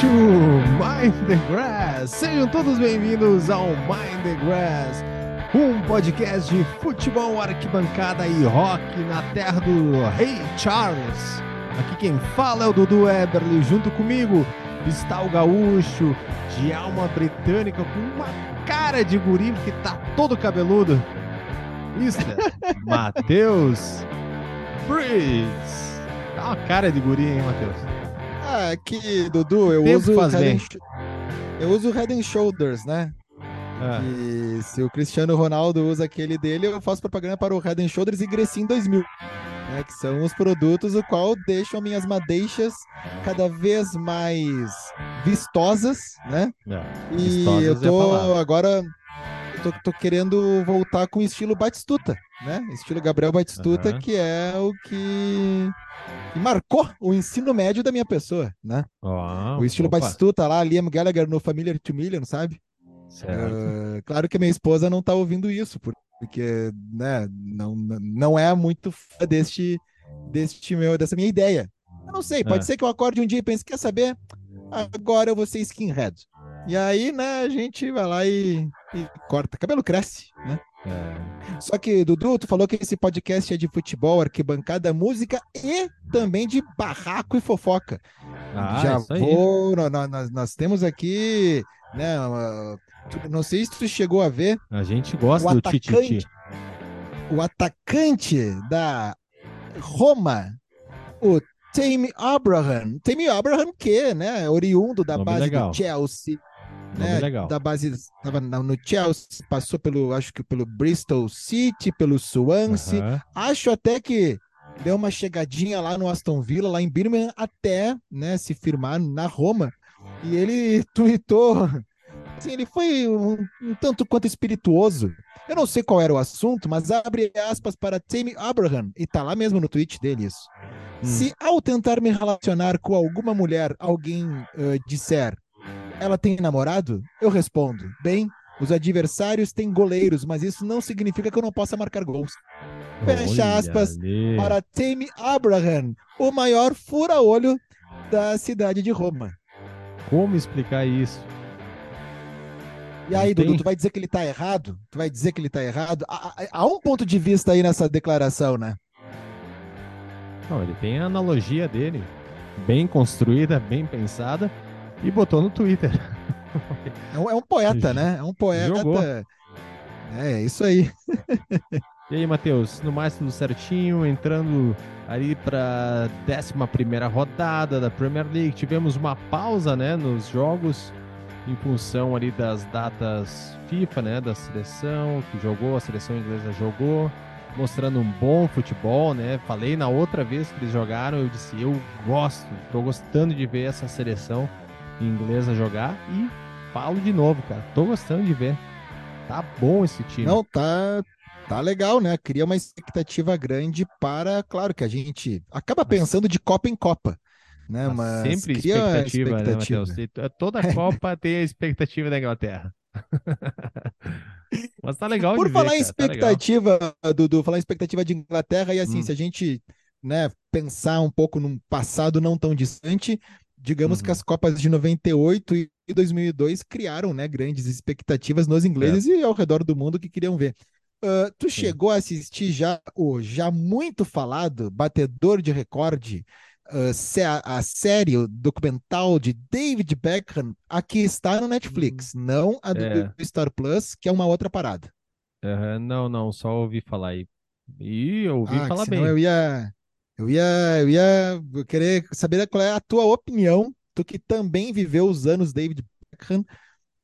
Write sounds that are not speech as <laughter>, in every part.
To Mind the Grass. Sejam todos bem-vindos ao Mind the Grass, um podcast de futebol, arquibancada e rock na terra do Rei Charles. Aqui quem fala é o Dudu Eberly, junto comigo está o gaúcho de alma britânica com uma cara de guri que tá todo cabeludo. Mister <laughs> Matheus Briggs. Dá uma cara de guri, hein, Matheus? Ah, aqui, Dudu, eu uso, faz head and eu uso Head and Shoulders, né? Ah, E se o Cristiano Ronaldo usa aquele dele, eu faço propaganda para o Head and Shoulders e Grecin 2000, né? Que são os produtos o qual deixam minhas madeixas cada vez mais vistosas, né? é. E eu é tô agora tô, tô querendo voltar com o estilo Batistuta, né? Estilo Gabriel Batistuta, Aham. que é o que, que marcou o ensino médio da minha pessoa, né? Ó, O estilo opa, Batistuta lá, Liam Gallagher no Familiar to Million, sabe? Ah, claro que a minha esposa não tá ouvindo isso, por- porque, né, não, não é muito fã deste, deste meu, dessa minha ideia. Eu não sei, pode É. ser que eu acorde um dia e pense, quer saber? Agora eu vou ser skinhead. E aí, né, a gente vai lá e, e corta. Cabelo cresce, né? É. Só que, Dudu, tu falou que esse podcast é de futebol, arquibancada, música e também de barraco e fofoca. Ah, Já vou. nó- nó- Nós, nós temos aqui, né? não sei se tu chegou a ver A gente gosta do Tititi. o atacante da Roma, o Tammy Abraham. Tammy Abraham, que, né? Oriundo da Nome base legal. do Chelsea. Né, legal. da base estava no Chelsea, passou pelo, acho que pelo Bristol City, pelo Swansea, Aham. Acho até que deu uma chegadinha lá no Aston Villa, lá em Birmingham, até né, se firmar na Roma. E ele <laughs> tweetou. Assim, ele foi um, um tanto quanto espirituoso. Eu não sei qual era o assunto, mas abre aspas para Tammy Abraham, e tá lá mesmo no tweet dele isso. Hum. Se ao tentar me relacionar com alguma mulher, alguém eh, disser ela tem namorado, eu respondo: bem, os adversários têm goleiros, mas isso não significa que eu não possa marcar gols. Fecha aspas para Tammy Abraham, o maior fura-olho da cidade de Roma. Como explicar isso? E aí, Dudu, tu vai dizer que ele tá errado? Tu vai dizer que ele tá errado? Há- há um ponto de vista aí nessa declaração, né? Não, ele tem a analogia dele, bem construída, bem pensada, e botou no Twitter. É um, é um poeta, né? É um poeta. Jogou. É, isso aí. <laughs> E aí, Matheus, no mais tudo certinho, entrando ali para 11 rodada da Premier League. Tivemos uma pausa, né, nos jogos em função ali das datas FIFA, né, da seleção que jogou, a seleção inglesa jogou, mostrando um bom futebol, né? Falei na outra vez que eles jogaram, eu disse, eu gosto, tô gostando de ver essa seleção inglesa jogar e falo de novo, cara, tô gostando de ver. Tá bom esse time. Não, tá, tá legal, né? Cria uma expectativa grande para, claro que a gente acaba pensando de Copa em Copa, né? Mas Mas sempre cria uma expectativa, né, expectativa. Matheus? E t- Toda <laughs> Copa tem a expectativa da Inglaterra. <laughs> Mas tá legal Por de falar ver, em tá expectativa, Dudu, falar em expectativa de Inglaterra, e assim, Hum. se a gente né, pensar um pouco num passado não tão distante, digamos que Uhum. as Copas de 98 e 2002 criaram né, grandes expectativas nos ingleses e ao redor do mundo que queriam ver. Ah, tu Sim. chegou a assistir já o já muito falado, batedor de recorde, sé- a série, o documental de David Beckham, aqui está no Netflix, não a do É. Star Plus, que é uma outra parada. Aham, não, não, só ouvi falar aí. E eu ouvi Ah, que falar bem. eu ia, eu ia, eu ia querer saber qual é a tua opinião, tu que também viveu os anos David Beckham,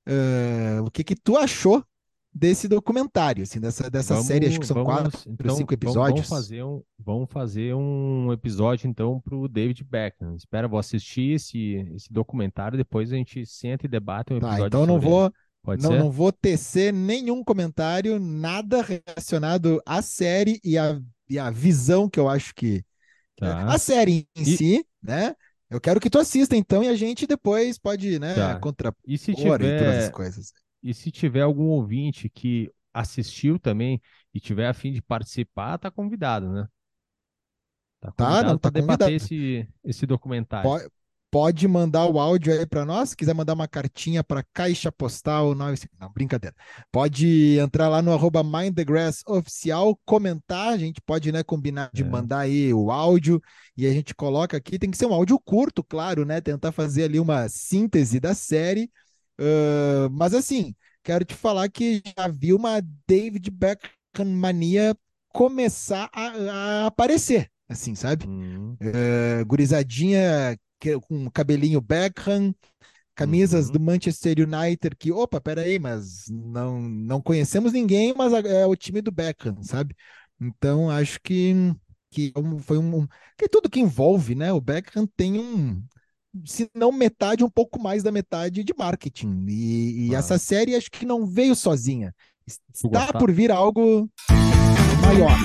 ah, o que que tu achou desse documentário, assim, dessa, dessa série, acho que são vamos- quatro, então, cinco vamos- episódios. Vamos fazer um, vamos fazer um episódio então pro David Beckham. Espera, vou assistir esse, esse documentário, depois a gente senta e debate um Tá, episódio então não ele. vou, Pode não, ser? não vou tecer nenhum comentário, nada relacionado à série e à, e à visão que eu acho que Tá. a série em E- si, né? Eu quero que tu assista então e a gente depois pode, né, Tá. contrapor E se e todas tiver, as coisas. E se tiver algum ouvinte que assistiu também e tiver a fim de participar, tá convidado, né? Tá Tá, convidado não, tá para debater convidado. esse, esse documentário. Pode, pode mandar o áudio aí para nós. Se quiser mandar uma cartinha para Caixa Postal. Não, não, brincadeira. Pode entrar lá no arroba Mind the Grass oficial, comentar. A gente pode né, combinar de é. mandar aí o áudio e a gente coloca aqui. Tem que ser um áudio curto, claro, né? Tentar fazer ali uma síntese da série. Uh, mas assim, quero te falar que já vi uma David Beckham mania começar a, a aparecer, assim, sabe? Hum. Uh, gurizadinha com cabelinho Beckham, camisas uhum. do Manchester United que, opa, peraí, mas não, não conhecemos ninguém, mas é o time do Beckham, sabe? Então, acho que, que é foi um, que tudo que envolve, né? O Beckham tem um, se não metade, um pouco mais da metade de marketing. E, e ah. essa série acho que não veio sozinha. Está por vir algo maior.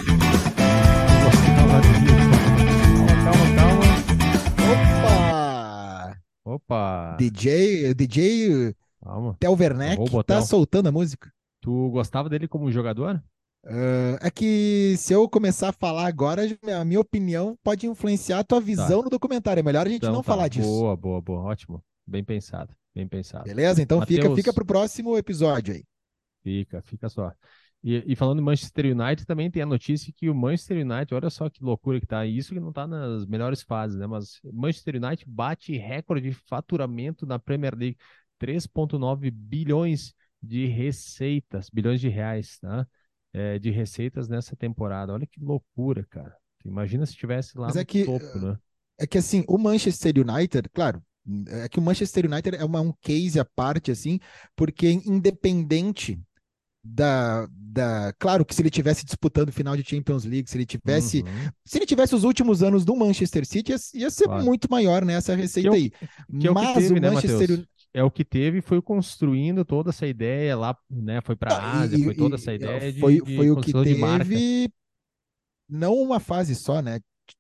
Opa! DJ, DJ Calma. Werneck tá soltando a música. Tu gostava dele como jogador? Uh, é que se eu começar a falar agora, a minha opinião pode influenciar a tua tá. visão tá. no documentário. É melhor a gente então, não tá. falar disso. Boa, boa, boa. Ótimo. Bem pensado. Bem pensado. Beleza? Então Mateus... fica, fica pro próximo episódio aí. Fica, fica só. E, e, falando em Manchester United, também tem a notícia que o Manchester United, olha só que loucura que tá, isso que não tá nas melhores fases, né? Mas Manchester United bate recorde de faturamento na Premier League, 3,9 bilhões de receitas, bilhões de reais, tá? É, de receitas nessa temporada. Olha que loucura, cara. Imagina se estivesse lá Mas no é que, topo, né? É que assim, o Manchester United, claro, é que o Manchester United é uma, um case à parte, assim, porque independente da, da. Claro que se ele tivesse disputando final de Champions League, se ele tivesse. Uhum. Se ele tivesse os últimos anos do Manchester City, ia, ia ser claro. muito maior nessa né, receita que é aí. Que é Mas o, teve, o né, Manchester. Né, é o que teve, foi construindo toda essa ideia lá, né? Foi para a Ásia, e, foi toda essa ideia de, foi, de foi o que teve, não uma fase só, né?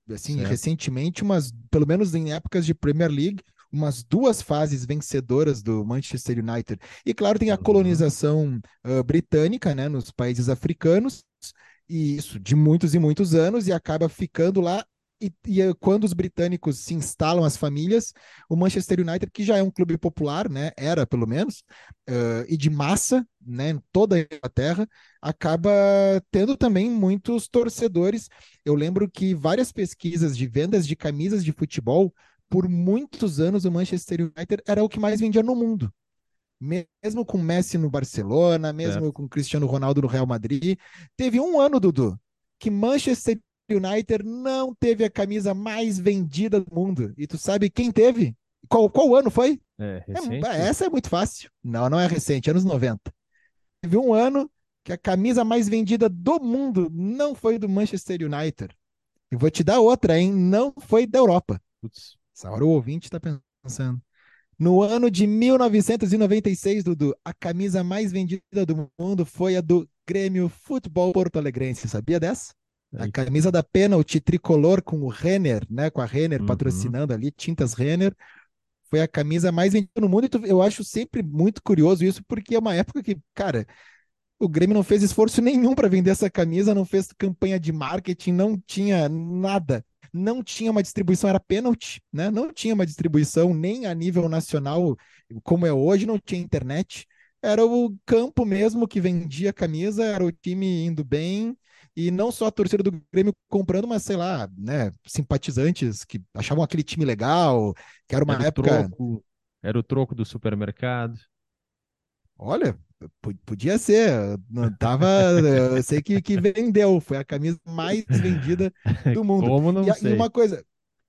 Assim, certo. recentemente, umas, pelo menos em épocas de Premier League, umas duas fases vencedoras do Manchester United. E claro, tem a uhum. colonização uh, britânica, né, nos países africanos, e isso de muitos e muitos anos, e acaba ficando lá. E, e, quando os britânicos se instalam as famílias, o Manchester United, que já é um clube popular, né, era pelo menos, uh, e de massa, né, em toda a Inglaterra, acaba tendo também muitos torcedores. Eu lembro que várias pesquisas de vendas de camisas de futebol por muitos anos o Manchester United era o que mais vendia no mundo. Mesmo com Messi no Barcelona, mesmo é. com Cristiano Ronaldo no Real Madrid. Teve um ano, Dudu, que Manchester United não teve a camisa mais vendida do mundo. E tu sabe quem teve? Qual, qual ano foi? É, recente. É, essa é muito fácil. Não, não é recente, anos 90. Teve um ano que a camisa mais vendida do mundo não foi do Manchester United. E vou te dar outra, hein? Não foi da Europa. Putz. Essa hora o ouvinte está pensando. No ano de 1996, Dudu, a camisa mais vendida do mundo foi a do Grêmio Futebol Porto Alegrense. Sabia dessa? A camisa da pênalti tricolor com o Renner, né? Com a Renner uhum. patrocinando ali, tintas Renner. Foi a camisa mais vendida no mundo. E eu acho sempre muito curioso isso, porque é uma época que, cara, o Grêmio não fez esforço nenhum para vender essa camisa, não fez campanha de marketing, não tinha nada não tinha uma distribuição, era pênalti, né? Não tinha uma distribuição nem a nível nacional, como é hoje, não tinha internet. Era o campo mesmo que vendia camisa, era o time indo bem, e não só a torcida do Grêmio comprando, mas sei lá, né, simpatizantes que achavam aquele time legal, que era uma era época. Troco, era o troco do supermercado. Olha, Podia ser, não tava. eu sei que, que vendeu, foi a camisa mais vendida do <laughs> mundo. Como não e, sei. e uma coisa,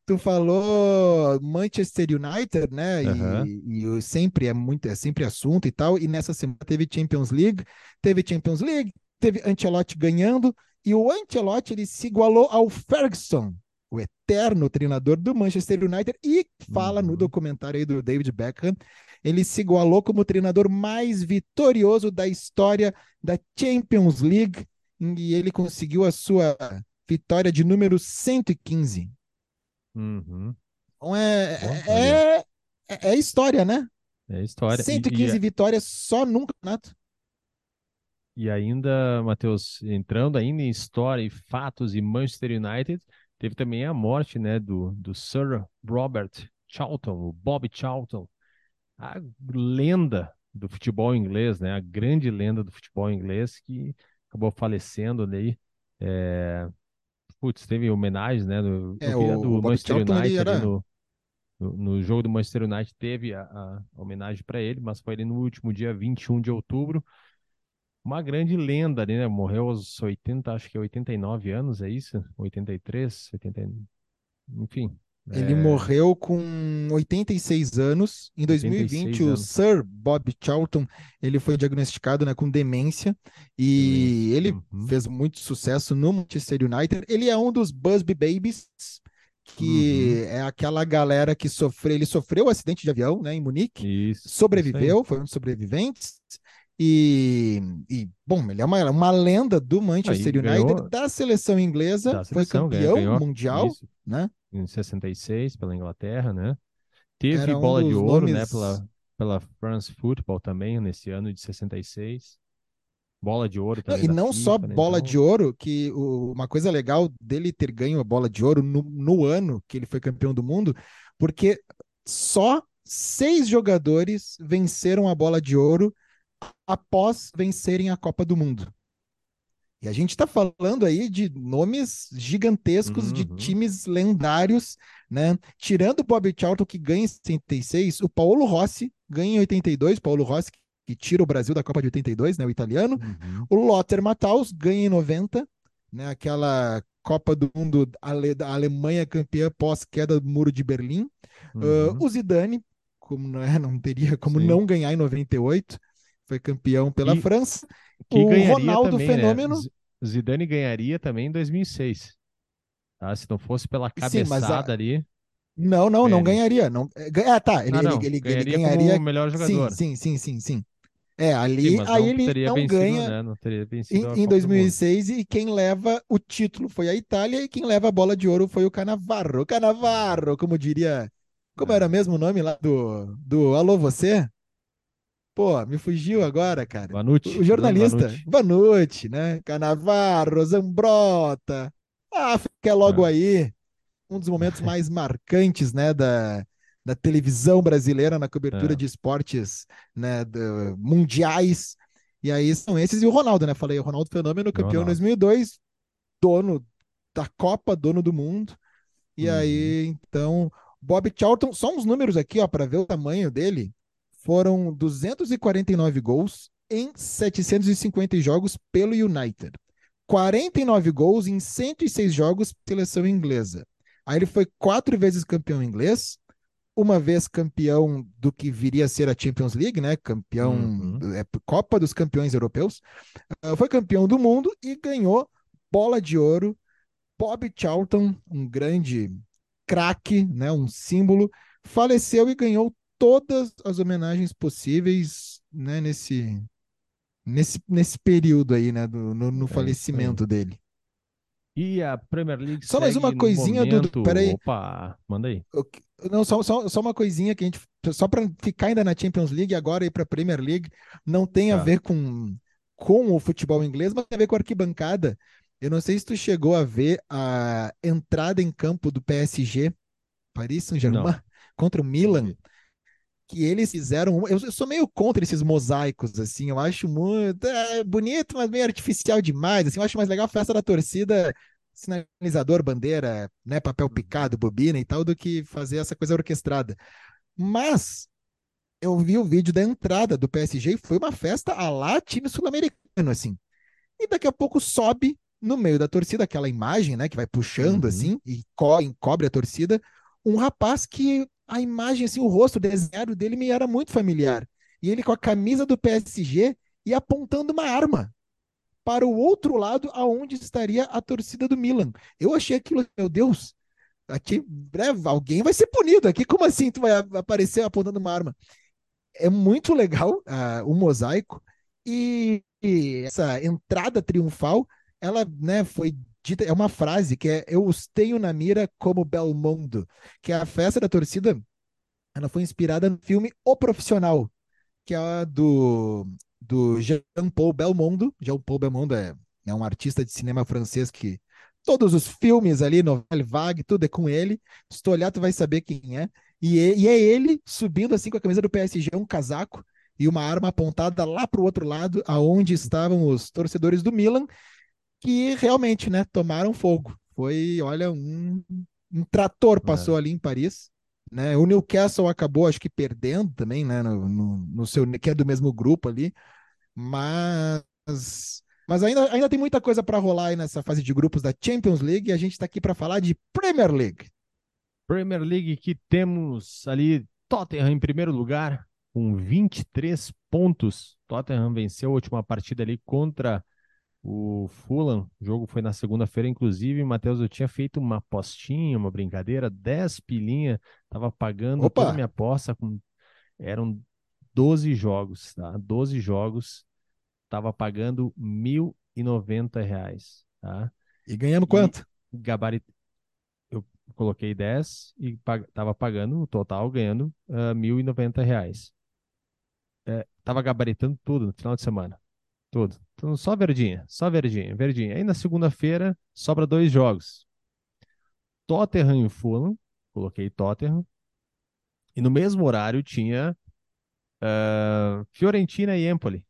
tu falou Manchester United, né? Uhum. E, e, sempre é muito, é sempre assunto e tal. E nessa semana teve Champions League, teve Champions League, teve Ancelotti ganhando e o Ancelotti ele se igualou ao Ferguson, eterno treinador do Manchester United e fala uhum. no documentário aí do David Beckham ele se igualou como o treinador mais vitorioso da história da Champions League e ele conseguiu a sua vitória de número 115. Uhum. Então é, é, é, é, história, né? É história. 115 e, e... vitórias só num campeonato. E ainda, Matheus, entrando ainda em história e fatos e Manchester United, teve também a morte né, do, do Sir Robert Charlton, o Bob Charlton, a lenda do futebol inglês, né? A grande lenda do futebol inglês que acabou falecendo ali. É... Putz, teve homenagem, né? No, É, do Manchester Charlton ele United era. no, no, no jogo do Manchester United teve a, a homenagem para ele, mas foi ali no último dia 21 de outubro. Uma grande lenda ali, né? Morreu aos 80, acho que 89 anos, é isso? 83, 80, enfim. Ele é, morreu com 86 anos. Em 2020, 86 o anos. Sir Bob Charlton, ele foi diagnosticado, né, com demência e Demência, ele uhum. fez muito sucesso no Manchester United. Ele é um dos Busby Babies, que Uhum. é aquela galera que sofreu, ele sofreu um acidente de avião, né, em Munique, Isso, isso sobreviveu, foi um dos sobreviventes. E, e, bom, ele é uma, uma lenda do Manchester e United, ganhou- da seleção inglesa, Da foi seleção, ganhou- campeão ganhou mundial, isso, né? em 66 pela Inglaterra, né? Teve Era um bola de ouro, né, nomes- pela, pela France Football também, nesse ano de 66. Bola de ouro Não, também e não só FIFA, né? bola Então, de ouro, que o- uma coisa legal dele ter ganho a bola de ouro no, no ano que ele foi campeão do mundo, porque só seis jogadores venceram a bola de ouro após vencerem a Copa do Mundo. E a gente está falando aí de nomes gigantescos de Uhum. times lendários, né? Tirando o Bob Charlton, que ganha em 66, o Paulo Rossi ganha em 82, Paulo Rossi que tira o Brasil da Copa de 82, né? O italiano. uhum. O Lothar Matthaus ganha em 90, né? Aquela Copa do Mundo ale- da Alemanha campeã pós-queda do Muro de Berlim. Uh, Uhum. o Zidane, como não, é, não teria como Sim. não ganhar em 98, foi campeão pela E- França. O Ronaldo também, Fenômeno. né? Zidane ganharia também em 2006. Tá? Se não fosse pela Sim, mas a- cabeçada ali. Não, não, não Ganharia. ganharia. Não, é, ah, tá. Ele, ah, ele- não, ele- ele ganharia, ganharia. como o melhor jogador. Sim, sim, sim, sim, sim. É, ali, Sim, aí ele não vencido, ganha né? Não teria vencido a em, em do 2006 e quem leva o título foi a Itália e quem leva a bola de ouro foi o Canavarro. Canavarro, como diria. Como É. era mesmo o nome lá do, do Alô Você? Pô, me fugiu agora, cara. Vanucci, O Bruno jornalista, Vanucci. Vanucci, né? Canavarro, Zambrota. Ah, fica logo É. aí. Um dos momentos mais marcantes, né, da, da televisão brasileira na cobertura É. de esportes, né, do- mundiais. E aí são esses e o Ronaldo, né? Falei, o Ronaldo Fenômeno, campeão em Ronaldo. 2002, dono da Copa, dono do mundo. E Uhum. aí, então, Bob Charlton, só uns números aqui, ó, para ver o tamanho dele. Foram 249 gols em 750 jogos pelo United. 49 gols em 106 jogos pela seleção inglesa. Aí ele foi quatro vezes campeão inglês, uma vez campeão do que viria a ser a Champions League, né? Campeão Uhum. é, Copa dos Campeões Europeus. Ah, Foi campeão do mundo e ganhou bola de ouro. Bob Charlton, um grande craque, né? Um símbolo, faleceu e ganhou todas as homenagens possíveis, né? Nesse nesse, nesse período aí, né? Do, no, no É falecimento dele. E a Premier League Só mais uma coisinha, Dudu, peraí. Opa, manda aí. Não, só, só, só uma coisinha que a gente. Só para ficar ainda na Champions League e agora ir para a Premier League, não tem a Tá. ver com, com o futebol inglês, mas tem a ver com a arquibancada. Eu não sei se tu chegou a ver a entrada em campo do PSG, Paris Saint-Germain, contra o Milan, que eles fizeram. Eu, eu sou meio contra esses mosaicos, assim. Eu acho muito é, bonito, mas meio artificial demais. Assim, eu acho mais legal a festa da torcida, sinalizador, bandeira, né, papel picado, bobina e tal, do que fazer essa coisa orquestrada. Mas eu vi o vídeo da entrada do PSG e foi uma festa a lá time sul-americano, assim. E daqui a pouco sobe no meio da torcida aquela imagem, né, que vai puxando Uhum. assim e co encobre a torcida, um rapaz que a imagem assim, o rosto desenhado dele me era muito familiar. E ele com a camisa do PSG e apontando uma arma para o outro lado aonde estaria a torcida do Milan. Eu achei aquilo, meu Deus, aqui, breve, alguém vai ser punido aqui. Como assim tu vai aparecer apontando uma arma? É muito legal ah, o mosaico e, e essa entrada triunfal, ela, né, foi dita, é uma frase que é eu os tenho na mira como Belmondo, que é a festa da torcida, ela foi inspirada no filme O Profissional, que é do do Jean-Paul Belmondo. Jean-Paul Belmondo é, é um artista de cinema francês que todos os filmes ali, novela vague, tudo é com ele. Se tu olhar, tu vai saber quem é. E, e é ele subindo assim com a camisa do PSG, um casaco e uma arma apontada lá para o outro lado, aonde estavam os torcedores do Milan, que realmente, né, tomaram fogo. Foi, olha, um, um trator passou é. ali em Paris. Né? O Newcastle acabou, acho que perdendo também, né? No, no, no, seu que é do mesmo grupo ali, mas mas ainda, ainda tem muita coisa para rolar aí nessa fase de grupos da Champions League e a gente está aqui para falar de Premier League. Premier League que temos ali Tottenham em primeiro lugar com 23 pontos. Tottenham venceu a última partida ali contra o Fulham. O jogo foi na segunda-feira, inclusive, Matheus, eu tinha feito uma apostinha, uma brincadeira, 10 pilinha, tava pagando Opa. toda a minha aposta com eram 12 jogos, tá? 12 jogos tava pagando R$ 1.090, tá? E ganhando quanto? Gabarit... Eu coloquei 10 e pag... tava pagando o total, ganhando uh, R$ 1.090. É, tava gabaritando tudo no final de semana. Tudo. Então, só verdinha, só verdinha, verdinha. Aí na segunda-feira sobra dois jogos. Tottenham e Fulham. Coloquei Tottenham. E no mesmo horário tinha uh, Fiorentina e Empoli.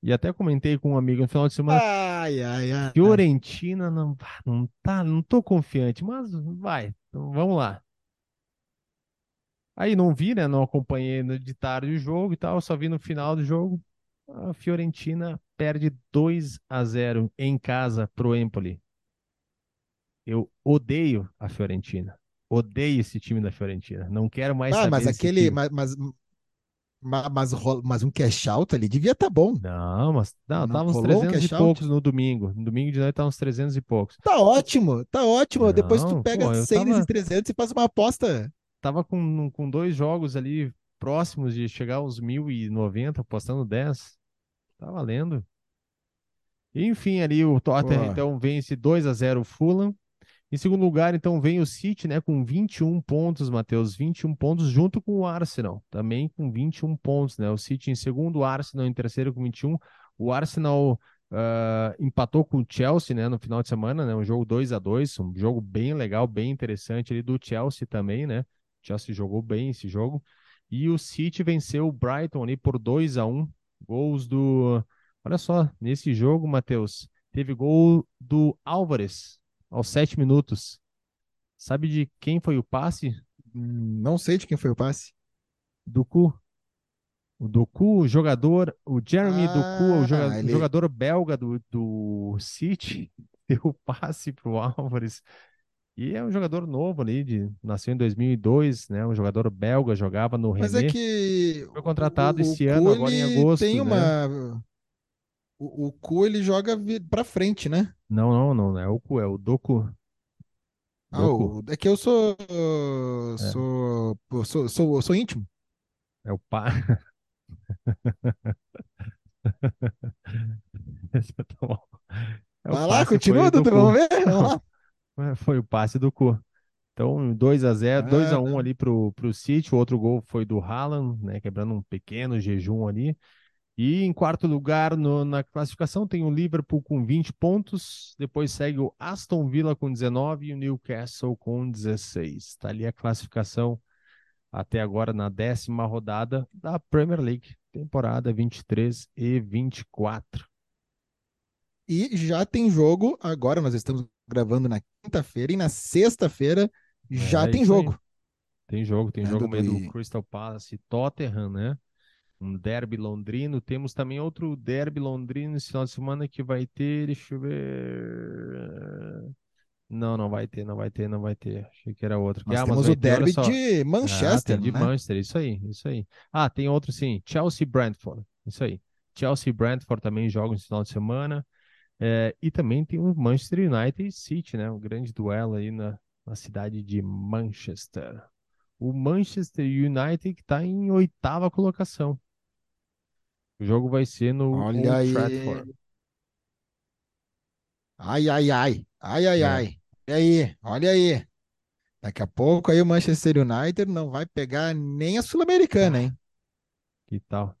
E até comentei com um amigo no final de semana. Ai, ai, ai. Fiorentina não, não tá, não tô confiante, mas vai. Então vamos lá. Aí não vi, né? Não acompanhei de tarde o jogo e tal, só vi no final do jogo. A Fiorentina perde 2 a 0 em casa pro Empoli. Eu odeio a Fiorentina. Odeio esse time da Fiorentina. Não quero mais ah, saber mas aquele, mas, mas, mas, mas, um cash out ali devia estar tá bom. Não, mas não, não tava uns 300 um e poucos no domingo. No domingo de noite tava uns 300 e poucos. Tá ótimo, tá ótimo. Não, Depois tu pega pô, 100 tava, 300 e faz uma aposta. Tava com, com dois jogos ali próximos de chegar aos 1090, apostando 10. Tá valendo. Enfim, ali o Tottenham então vence 2 a 0 o Fulham. Em segundo lugar, então, vem o City, né, com 21 pontos, Matheus, 21 pontos, junto com o Arsenal, também com 21 pontos, né? O City em segundo, o Arsenal em terceiro com 21. O Arsenal uh, empatou com o Chelsea, né, no final de semana, né? Um jogo 2 a 2 um jogo bem legal, bem interessante ali do Chelsea também, né? O Chelsea jogou bem esse jogo. E o City venceu o Brighton ali por 2 a 1 Gols do. Olha só, nesse jogo, Matheus, teve gol do Álvares, aos sete minutos. Sabe de quem foi o passe? Não sei de quem foi o passe. Doku. O Doku, o jogador, o Jeremy ah, Doku, o jogador, ele... jogador belga do, do City, <laughs> deu o passe para o Álvares. E é um jogador novo ali, de, nasceu em 2002, né? Um jogador belga, jogava no Mas é René. é que foi contratado o, esse ano, agora em agosto. Tem uma né? O, o Ku ele joga para frente, né? Não, não, não, não é o Ku, é o Doku. Ah, o, é que eu sou, é. sou, sou, sou, sou íntimo. É o pá. <laughs> é Vai lá, continua, Dudu, vamos ver. Vamos lá. Foi o passe do Cu. Então, 2 a 0 2 a 1 um ali pro, pro City, o outro gol foi do Haaland, né, quebrando um pequeno jejum ali. E em quarto lugar no, na classificação tem o Liverpool com 20 pontos, depois segue o Aston Villa com 19 e o Newcastle com 16. Está ali a classificação até agora na décima rodada da Premier League, temporada 23 e 24. E já tem jogo, agora nós estamos gravando na quinta-feira e na sexta-feira já é, tem jogo. Aí. Tem jogo, tem é jogo meio do Crystal Palace e Tottenham, né? Um derby londrino. Temos também outro derby londrino esse final de semana que vai ter, deixa eu ver. Não, não vai ter, não vai ter, não vai ter. Achei que era outro. Nós ah, temos o ter, derby de Manchester, ah, de né? Manchester, isso aí, isso aí. Ah, tem outro sim, Chelsea Brentford, isso aí. Chelsea Brentford também jogam esse final de semana. É, e também tem o Manchester United e City, né? Um grande duelo aí na, na cidade de Manchester. O Manchester United que está em oitava colocação. O jogo vai ser no Olha Old aí. Trafford. Ai, ai, ai. Ai, ai, é. ai. Olha aí, olha aí. Daqui a pouco aí o Manchester United não vai pegar nem a Sul-Americana, hein? Que tal?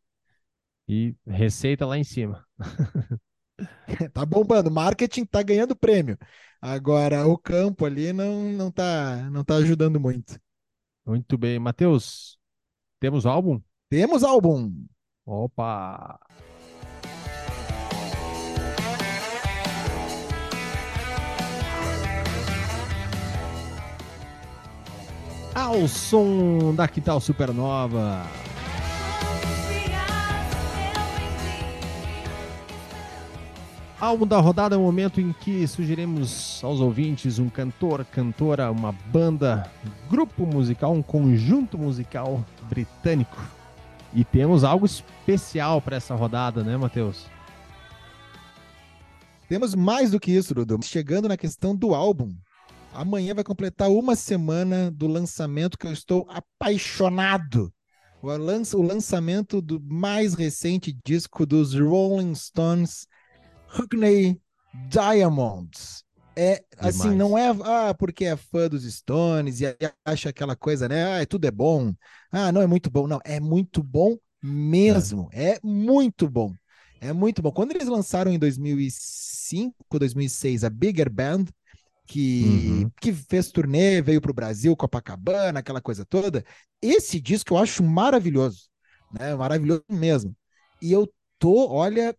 E receita lá em cima. <laughs> tá bombando, marketing tá ganhando prêmio. Agora o campo ali não não tá não tá ajudando muito. Muito bem. Matheus, temos álbum? Temos álbum. Opa! Ao som da Que Tal Supernova. Álbum da rodada é o momento em que sugerimos aos ouvintes um cantor, cantora, uma banda, grupo musical, um conjunto musical britânico. E temos algo especial para essa rodada, né, Matheus? Temos mais do que isso, Dudu. Chegando na questão do álbum. Amanhã vai completar uma semana do lançamento que eu estou apaixonado. O, lança, o lançamento do mais recente disco dos Rolling Stones, Hookney Diamonds. É assim, Demais. não é ah, porque é fã dos Stones e acha aquela coisa, né? Ah, tudo é bom. Ah, não é muito bom. Não, é muito bom mesmo. É, muito bom. É muito bom. Quando eles lançaram em 2005, 2006 a Bigger Band, que, Uhum. que fez turnê, veio para o Brasil, Copacabana, aquela coisa toda. Esse disco eu acho maravilhoso, né? Maravilhoso mesmo. E eu tô, olha,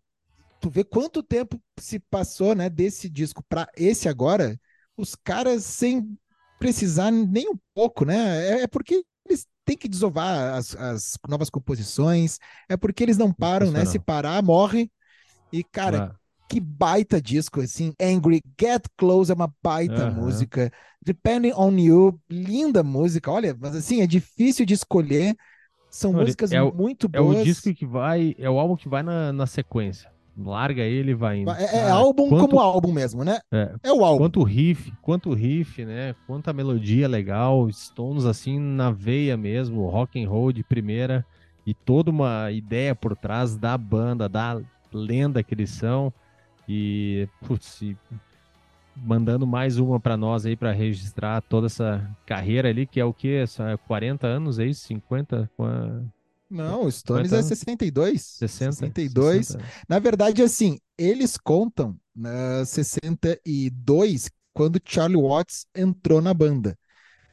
tu vê quanto tempo se passou, né, desse disco para esse agora, os caras sem precisar nem um pouco, né? É, é porque eles têm que desovar as, as novas composições, é porque eles não param, né? Se parar, morre. E, cara, Ah, que baita disco, assim. Angry, Get Close é uma baita Aham. música. Depending on You, linda música. Olha, mas assim, é difícil de escolher. São músicas é o- muito é boas. o disco que vai, é o álbum que vai na, na sequência. Larga ele e vai indo. É, é álbum quanto, como álbum mesmo, né? é, É o álbum. quanto riff, quanto riff, né? Quanta melodia legal, Stones assim na veia mesmo, rock and roll de primeira e toda uma ideia por trás da banda, da lenda que eles são e putz, e mandando mais uma pra nós aí pra registrar toda essa carreira ali que é o que? Essa 40 anos, é isso? 50? Não, o Stones 50 é anos? 62. 60? 62. 60. Na verdade, assim, eles contam na 62 quando Charlie Watts entrou na banda.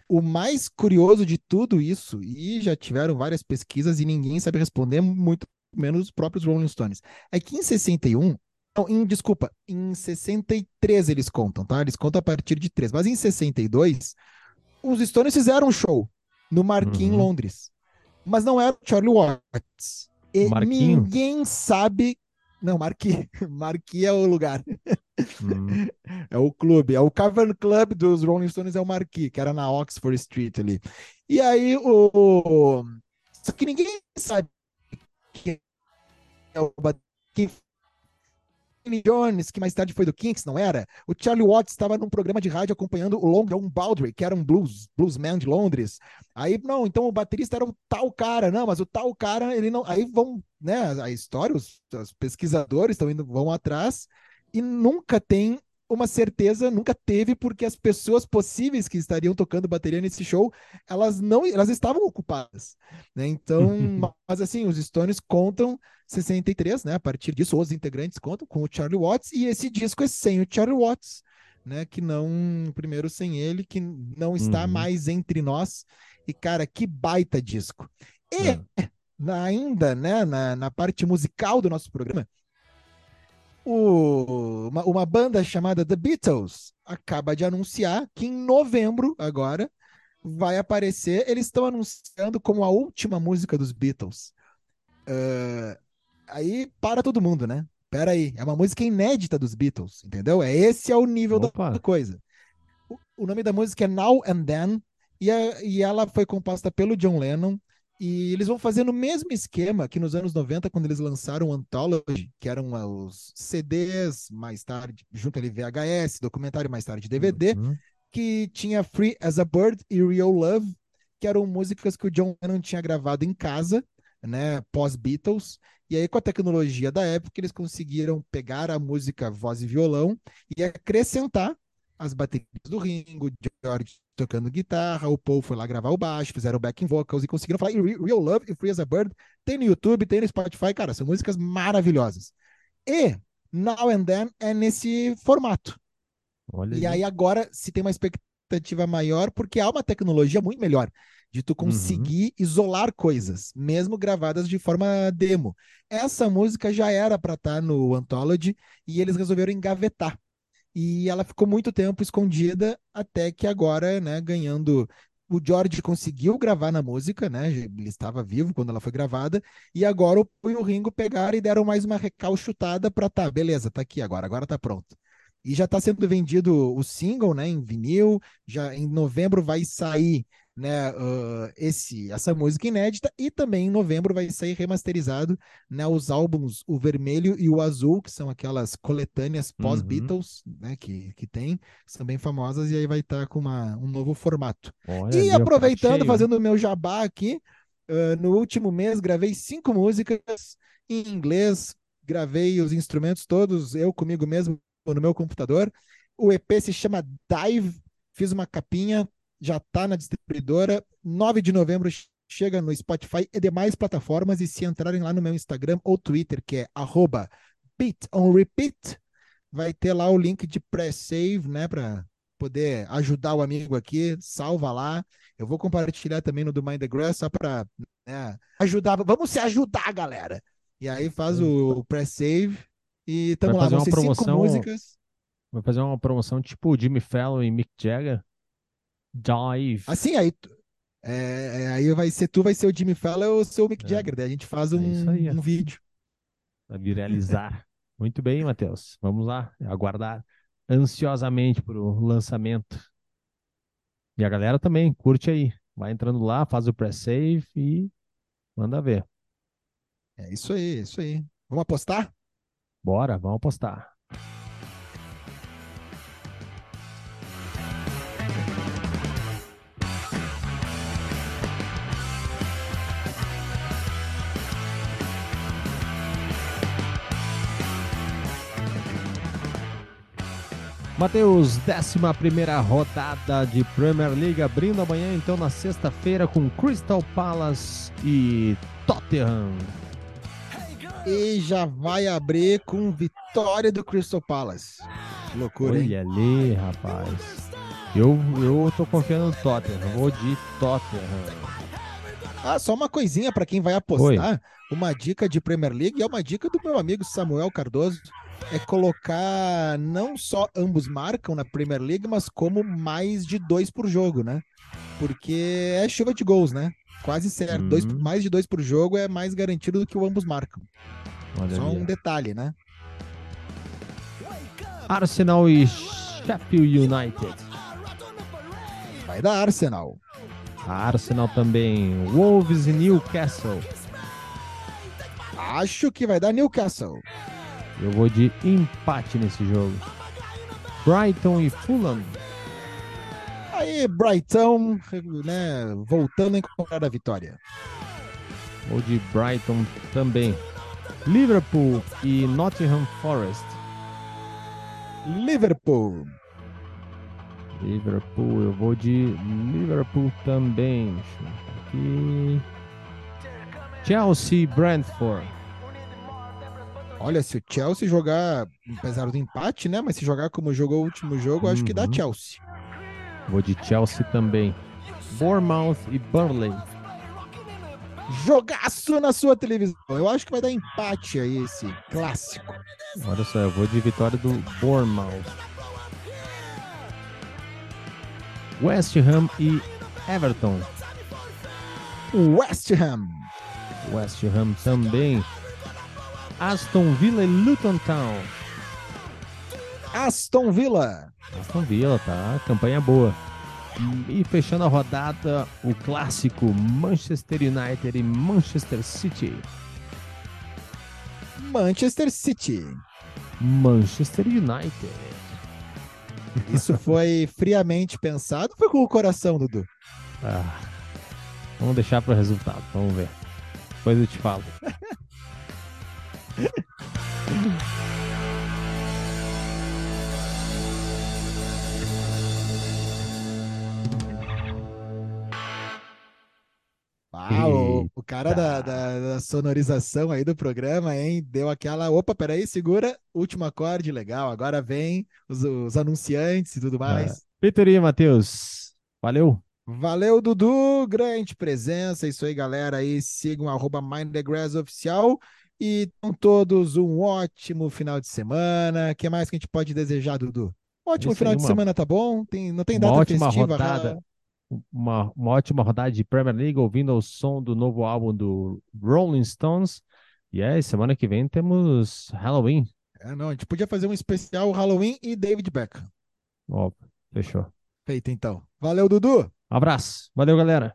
O mais curioso de tudo isso, e já tiveram várias pesquisas e ninguém sabe responder, muito menos os próprios Rolling Stones, é que em 61, não, em, desculpa, em 63 eles contam, tá? Eles contam a partir de 3, mas em 62, os Stones fizeram um show no Marquinhos, em Uhum. Londres. Mas não era o Charlie Watts. E Marquinho? ninguém sabe. Não, Marquinhos. <laughs> Marquinhos é o lugar. Hum, <laughs> É o clube. É o Cavern Club dos Rolling Stones, é o Marquis, que era na Oxford Street ali. E aí o. Só que ninguém sabe quem é o quem Jones, que mais tarde foi do Kinks, não era? O Charlie Watts estava num programa de rádio acompanhando o Long John Baldry, que era um blues, bluesman de Londres. Aí, não, então o baterista era o tal cara, não, mas o tal cara, ele não. Aí vão, né, a história, os, os pesquisadores estão indo, vão atrás e nunca tem uma certeza, nunca teve, porque as pessoas possíveis que estariam tocando bateria nesse show, elas não, elas estavam ocupadas, né? Então, <laughs> mas assim, os Stones contam 63, né? A partir disso, os integrantes contam com o Charlie Watts e esse disco é sem o Charlie Watts, né? Que não, primeiro sem ele, que não está Uhum. mais entre nós. E cara, que baita disco. E é. ainda, né, na, na parte musical do nosso programa, o- uma, uma banda chamada The Beatles acaba de anunciar que em novembro, agora, vai aparecer. Eles estão anunciando como a última música dos Beatles. Ah, aí para todo mundo, né? Pera aí, é uma música inédita dos Beatles, entendeu? É esse é o nível da Opa. coisa. O, o nome da música é Now and Then e, a- e ela foi composta pelo John Lennon. E eles vão fazer no mesmo esquema que nos anos 90, quando eles lançaram o Anthology, que eram os CDs, mais tarde, junto ali VHS, documentário mais tarde DVD, Uhum. que tinha Free as a Bird e Real Love, que eram músicas que o John Lennon tinha gravado em casa, né, pós-Beatles. E aí, com a tecnologia da época, eles conseguiram pegar a música voz e violão e acrescentar as baterias do Ringo, George tocando guitarra, o Paul foi lá gravar o baixo, fizeram backing vocals e conseguiram falar. E Re- Real Love e Free as a Bird tem no YouTube, tem no Spotify, cara, são músicas maravilhosas. E Now and Then é nesse formato. Olha E aí agora se tem uma expectativa maior, porque há uma tecnologia muito melhor. de tu conseguir uhum. isolar coisas, mesmo gravadas de forma demo. Essa música já era para estar tá no Anthology e eles resolveram engavetar. E ela ficou muito tempo escondida até que agora, né, ganhando o George conseguiu gravar na música, né? Ele estava vivo quando ela foi gravada, e agora o o Ringo pegaram e deram mais uma recalchutada para tá, beleza, tá aqui agora, agora tá pronto. E já está sendo vendido o single, né, em vinil, já em novembro vai sair né, uh, esse, essa música inédita, e também em novembro vai sair remasterizado né, os álbuns O Vermelho e o Azul, que são aquelas coletâneas pós-Beatles uhum. né, que, que tem, que são bem famosas, e aí vai estar tá com uma, um novo formato. Olha, e aproveitando, fazendo o meu jabá aqui, uh, no último mês gravei cinco músicas em inglês, gravei os instrumentos todos, eu comigo mesmo, no meu computador. O EP se chama Dive, fiz uma capinha, já está na distribuidora. 9 de novembro chega no Spotify e demais plataformas. E se entrarem lá no meu Instagram ou Twitter, que é arroba beatonrepeat, vai ter lá o link de pré-save, né, para poder ajudar o amigo aqui, salva lá. Eu vou compartilhar também no do Mind the Grass só para né, ajudar. Vamos se ajudar, galera. E aí faz o pré-save e estamos lá. Vão ser promoção, cinco músicas. Vai fazer uma promoção tipo Jimmy Fallon e Mick Jagger. Dive. Assim, aí, é, é, aí vai ser tu, vai ser o Jimmy Fallon ou o seu Mick é. Jagger. Daí a gente faz é um, aí, um vídeo. Vai viralizar. <laughs> Muito bem, Matheus. Vamos lá, aguardar ansiosamente para o lançamento. E a galera também, curte aí. Vai entrando lá, faz o pré-save e manda ver. É isso aí, é isso aí. Vamos apostar? Bora, vamos apostar. Matheus, 11 rodada de Premier League, abrindo amanhã, então, na sexta-feira, com Crystal Palace e Tottenham. E já vai abrir com vitória do Crystal Palace. Que loucura, Olha hein? ali, rapaz. Eu, eu tô confiando no Tottenham, vou de Tottenham. Ah, só uma coisinha para quem vai apostar. Oi. Uma dica de Premier League é uma dica do meu amigo Samuel Cardoso é colocar não só ambos marcam na Premier League, mas como mais de dois por jogo, né? Porque é chuva de gols, né? Quase certo. Uhum. Dois, mais de dois por jogo é mais garantido do que o ambos marcam. Olha só ali. um detalhe, né? Arsenal e Sheffield United. Vai dar Arsenal. A Arsenal também. Wolves e Newcastle. Acho que vai dar Newcastle. Eu vou de empate nesse jogo. Brighton e Fulham. Aí, Brighton, né, voltando a encontrar a vitória. Vou de Brighton também. Liverpool e Nottingham Forest. Liverpool. Liverpool, eu vou de Liverpool também. Aqui. Chelsea Brentford. Olha, se o Chelsea jogar, apesar do empate, né? Mas se jogar como jogou o último jogo, uhum. acho que dá uhum. Chelsea. Vou de Chelsea também. Bournemouth e Burnley. Jogaço na sua televisão. Eu acho que vai dar empate aí esse clássico. Olha só, eu vou de vitória do Bournemouth. West Ham e Everton. West Ham. West Ham também. Aston Villa e Luton Town. Aston Villa. Aston Villa, tá? Campanha boa. E fechando a rodada, o clássico Manchester United e Manchester City. Manchester City. Manchester United. Isso <laughs> foi friamente pensado ou foi com o coração, Dudu? Ah, vamos deixar para o resultado, vamos ver. Depois eu te falo. Ah, o, o cara da, da, da, sonorização aí do programa, hein? Deu aquela. Opa, peraí, segura. Último acorde, legal. Agora vem os, os anunciantes e tudo mais. É. Peter e Matheus, valeu. Valeu, Dudu. Grande presença. Isso aí, galera. Aí sigam arroba Mind the Grass Oficial. E tenham todos um ótimo final de semana. O que mais que a gente pode desejar, Dudu? Ótimo Isso final aí, de uma- semana, tá bom? Tem, não tem Uma data ótima festiva. rodada. Uma, uma ótima rodada de Premier League, ouvindo o som do novo álbum do Rolling Stones. E é, semana que vem temos Halloween. É, não, a gente podia fazer um especial Halloween e David Beckham. Ó, fechou. Feito então. Valeu, Dudu. Abraço. Valeu, galera.